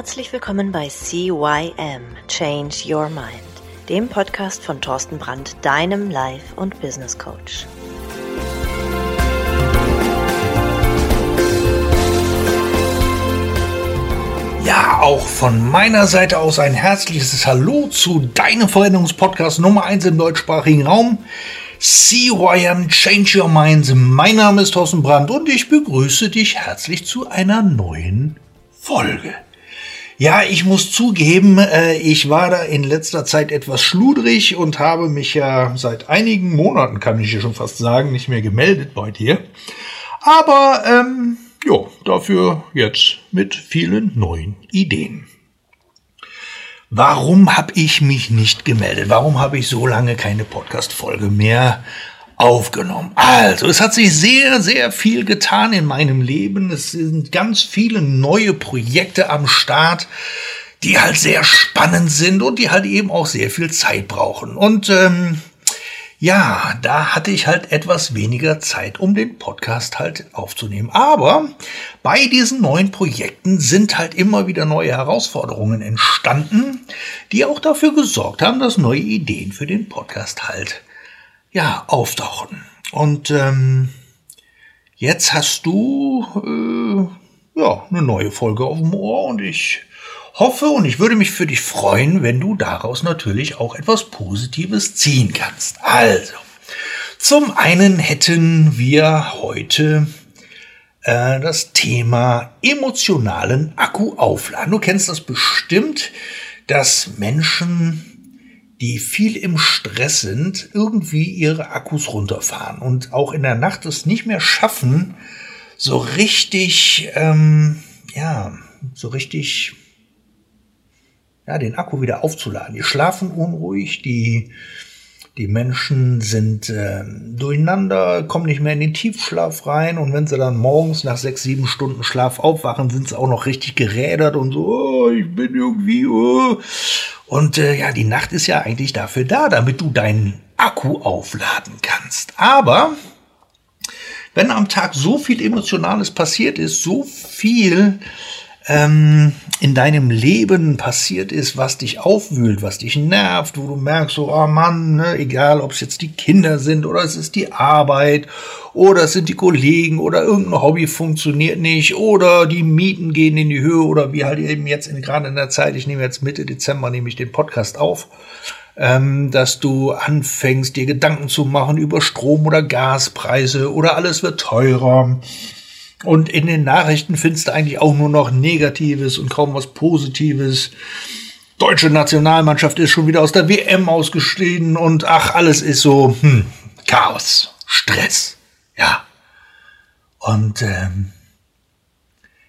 Herzlich willkommen bei CYM Change Your Mind, dem Podcast von Thorsten Brandt, deinem Life- und Business Coach. Ja, auch von meiner Seite aus ein herzliches Hallo zu deinem Veränderungspodcast Nummer 1 im deutschsprachigen Raum. CYM Change Your Mind. Mein Name ist Thorsten Brandt und ich begrüße dich herzlich zu einer neuen Folge. Ja, ich muss zugeben, äh, ich war da in letzter Zeit etwas schludrig und habe mich ja seit einigen Monaten, kann ich hier schon fast sagen, nicht mehr gemeldet bei dir. Aber ähm, ja, dafür jetzt mit vielen neuen Ideen. Warum habe ich mich nicht gemeldet? Warum habe ich so lange keine Podcast-Folge mehr aufgenommen. Also, es hat sich sehr, sehr viel getan in meinem Leben. Es sind ganz viele neue Projekte am Start, die halt sehr spannend sind und die halt eben auch sehr viel Zeit brauchen. Und ähm, ja, da hatte ich halt etwas weniger Zeit, um den Podcast halt aufzunehmen. Aber bei diesen neuen Projekten sind halt immer wieder neue Herausforderungen entstanden, die auch dafür gesorgt haben, dass neue Ideen für den Podcast halt ja, auftauchen. Und ähm, jetzt hast du äh, ja eine neue Folge auf dem Ohr und ich hoffe und ich würde mich für dich freuen, wenn du daraus natürlich auch etwas Positives ziehen kannst. Also, zum einen hätten wir heute äh, das Thema emotionalen Akku aufladen. Du kennst das bestimmt, dass Menschen die viel im Stress sind, irgendwie ihre Akkus runterfahren und auch in der Nacht es nicht mehr schaffen, so richtig, ähm, ja, so richtig, ja, den Akku wieder aufzuladen. Die schlafen unruhig, die, die Menschen sind äh, durcheinander, kommen nicht mehr in den Tiefschlaf rein und wenn sie dann morgens nach sechs, sieben Stunden Schlaf aufwachen, sind sie auch noch richtig gerädert und so, oh, ich bin irgendwie, oh. Und äh, ja, die Nacht ist ja eigentlich dafür da, damit du deinen Akku aufladen kannst. Aber wenn am Tag so viel Emotionales passiert ist, so viel ähm, in deinem Leben passiert ist, was dich aufwühlt, was dich nervt, wo du merkst, so, oh Mann, ne, egal ob es jetzt die Kinder sind oder es ist die Arbeit oder es sind die Kollegen oder irgendein Hobby funktioniert nicht oder die Mieten gehen in die Höhe oder wie halt eben jetzt in, gerade in der Zeit, ich nehme jetzt Mitte Dezember, nehme ich den Podcast auf, ähm, dass du anfängst, dir Gedanken zu machen über Strom- oder Gaspreise oder alles wird teurer und in den Nachrichten findest du eigentlich auch nur noch Negatives und kaum was Positives. Deutsche Nationalmannschaft ist schon wieder aus der WM ausgestiegen und ach, alles ist so hm, Chaos, Stress, ja. Und ähm,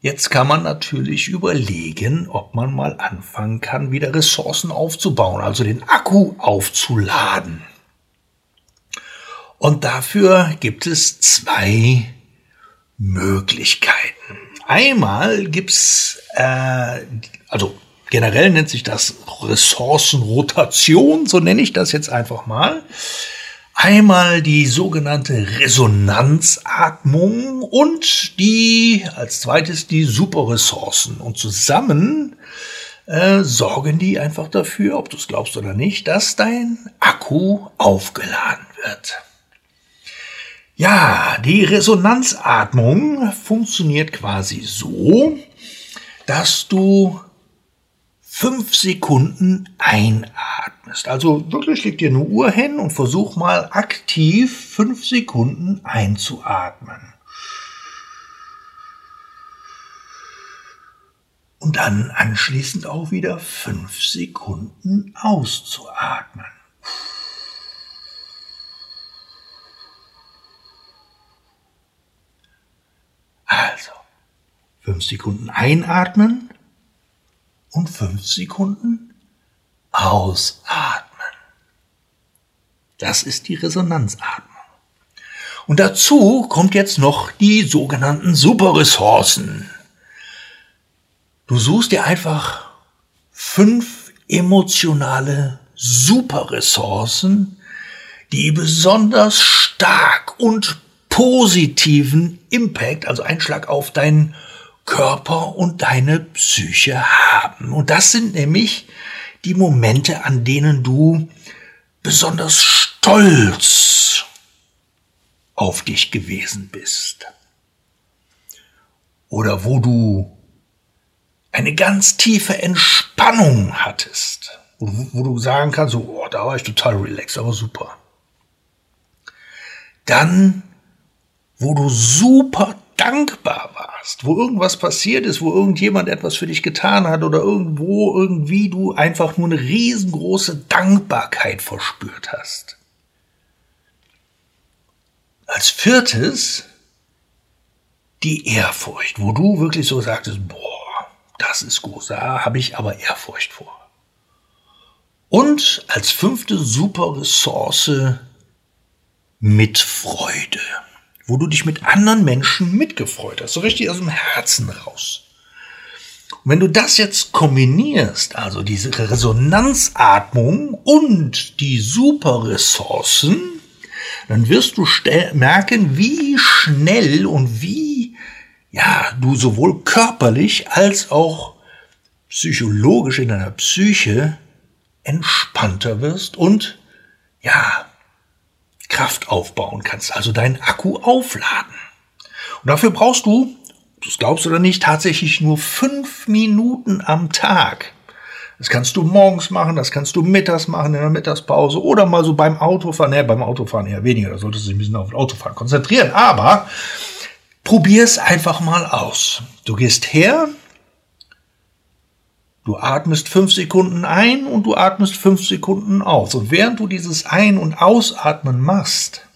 jetzt kann man natürlich überlegen, ob man mal anfangen kann, wieder Ressourcen aufzubauen, also den Akku aufzuladen. Und dafür gibt es zwei Möglichkeiten. Einmal gibt's, äh, also generell nennt sich das Ressourcenrotation, so nenne ich das jetzt einfach mal. Einmal die sogenannte Resonanzatmung und die als zweites die Superressourcen. Und zusammen äh, sorgen die einfach dafür, ob du es glaubst oder nicht, dass dein Akku aufgeladen wird. Ja, die Resonanzatmung funktioniert quasi so, dass du fünf Sekunden einatmest. Also wirklich leg dir eine Uhr hin und versuch mal aktiv fünf Sekunden einzuatmen. Und dann anschließend auch wieder fünf Sekunden auszuatmen. Fünf Sekunden einatmen und fünf Sekunden ausatmen. Das ist die Resonanzatmung. Und dazu kommt jetzt noch die sogenannten Superressourcen. Du suchst dir einfach fünf emotionale Superressourcen, die besonders stark und positiven Impact, also Einschlag auf dein Körper und deine Psyche haben. Und das sind nämlich die Momente, an denen du besonders stolz auf dich gewesen bist. Oder wo du eine ganz tiefe Entspannung hattest, wo, wo du sagen kannst, oh, da war ich total relaxed, aber super. Dann, wo du super dankbar warst, wo irgendwas passiert ist, wo irgendjemand etwas für dich getan hat oder irgendwo irgendwie du einfach nur eine riesengroße Dankbarkeit verspürt hast. Als viertes die Ehrfurcht, wo du wirklich so sagtest, boah, das ist groß, da habe ich aber Ehrfurcht vor. Und als fünfte super Ressource mit Freude, wo du dich mit anderen Menschen mitgefreut hast, so richtig aus dem Herzen raus. Und wenn du das jetzt kombinierst, also diese Resonanzatmung und die Superressourcen, dann wirst du merken, wie schnell und wie, ja, du sowohl körperlich als auch psychologisch in deiner Psyche entspannter wirst und, ja, Kraft aufbauen kannst, also deinen Akku aufladen. Und dafür brauchst du, das glaubst du oder nicht, tatsächlich nur fünf Minuten am Tag. Das kannst du morgens machen, das kannst du mittags machen in der Mittagspause oder mal so beim Autofahren. Ne, beim Autofahren eher weniger, da solltest du dich ein bisschen auf das Autofahren konzentrieren. Aber probier es einfach mal aus. Du gehst her, Du atmest fünf Sekunden ein und du atmest fünf Sekunden aus. Und während du dieses Ein- und Ausatmen machst,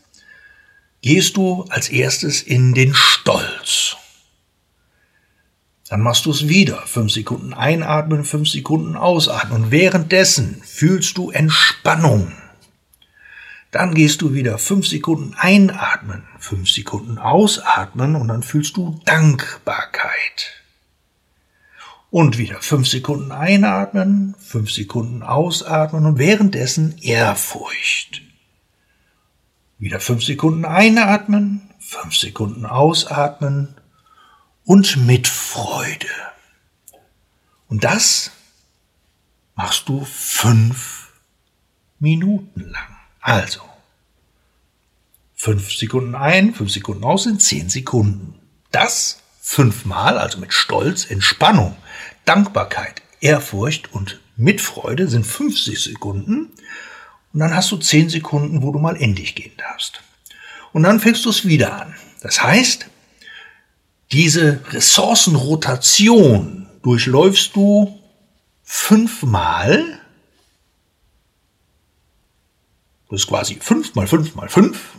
gehst du als erstes in den Stolz. Dann machst du es wieder. Fünf Sekunden einatmen, fünf Sekunden ausatmen. Und währenddessen fühlst du Entspannung. Dann gehst du wieder fünf Sekunden einatmen, fünf Sekunden ausatmen und dann fühlst du Dankbarkeit. Und wieder fünf Sekunden einatmen, fünf Sekunden ausatmen und währenddessen Ehrfurcht. Wieder fünf Sekunden einatmen, fünf Sekunden ausatmen und mit Freude. Und das machst du fünf Minuten lang. Also, fünf Sekunden ein, fünf Sekunden aus sind zehn Sekunden. Das fünfmal, also mit Stolz, Entspannung, Dankbarkeit, Ehrfurcht und Mitfreude sind 50 Sekunden. Und dann hast du 10 Sekunden, wo du mal in dich gehen darfst. Und dann fängst du es wieder an. Das heißt, diese Ressourcenrotation durchläufst du fünfmal. Das ist quasi fünf mal fünf mal fünf.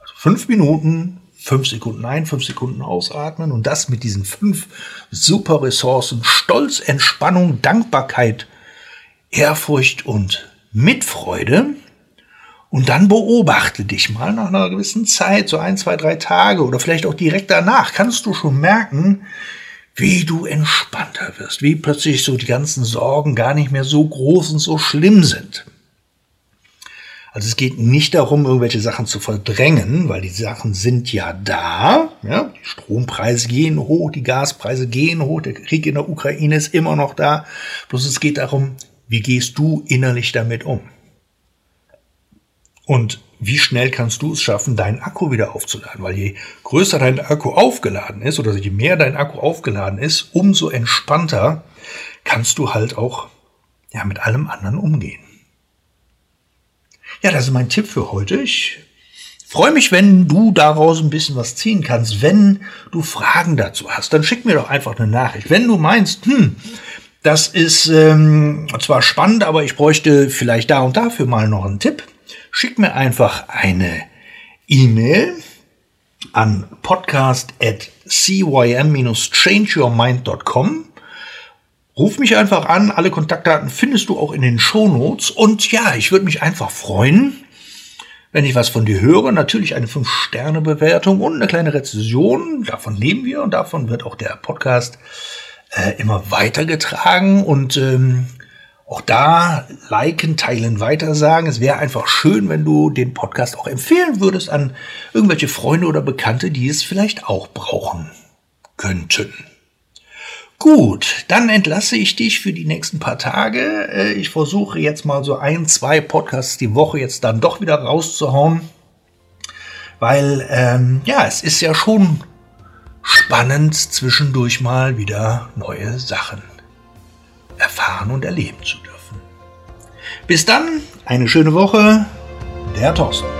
Also fünf Minuten, fünf Sekunden ein, fünf Sekunden ausatmen und das mit diesen fünf super Ressourcen Stolz, Entspannung, Dankbarkeit, Ehrfurcht und Mitfreude. Und dann beobachte dich mal nach einer gewissen Zeit, so ein, zwei, drei Tage oder vielleicht auch direkt danach, kannst du schon merken, wie du entspannter wirst, wie plötzlich so die ganzen Sorgen gar nicht mehr so groß und so schlimm sind. Also es geht nicht darum, irgendwelche Sachen zu verdrängen, weil die Sachen sind ja da. Ja? Die Strompreise gehen hoch, die Gaspreise gehen hoch, der Krieg in der Ukraine ist immer noch da. Bloß es geht darum, wie gehst du innerlich damit um? Und wie schnell kannst du es schaffen, deinen Akku wieder aufzuladen? Weil je größer dein Akku aufgeladen ist oder je mehr dein Akku aufgeladen ist, umso entspannter kannst du halt auch ja, mit allem anderen umgehen. Ja, das ist mein Tipp für heute. Ich freue mich, wenn du daraus ein bisschen was ziehen kannst. Wenn du Fragen dazu hast, dann schick mir doch einfach eine Nachricht. Wenn du meinst, hm, das ist ähm, zwar spannend, aber ich bräuchte vielleicht da und dafür mal noch einen Tipp, schick mir einfach eine E-Mail an podcast at cym-changeyourmind.com Ruf mich einfach an, alle Kontaktdaten findest du auch in den Shownotes. Und ja, ich würde mich einfach freuen, wenn ich was von dir höre. Natürlich eine 5-Sterne-Bewertung und eine kleine Rezession. Davon leben wir und davon wird auch der Podcast äh, immer weitergetragen. Und ähm, auch da liken, teilen, weitersagen. Es wäre einfach schön, wenn du den Podcast auch empfehlen würdest an irgendwelche Freunde oder Bekannte, die es vielleicht auch brauchen könnten. Gut, dann entlasse ich dich für die nächsten paar Tage. Äh, ich versuche jetzt mal so ein, zwei Podcasts die Woche jetzt dann doch wieder rauszuhauen, weil ähm, ja, es ist ja schon spannend, zwischendurch mal wieder neue Sachen erfahren und erleben zu dürfen. Bis dann, eine schöne Woche, der Thorsten.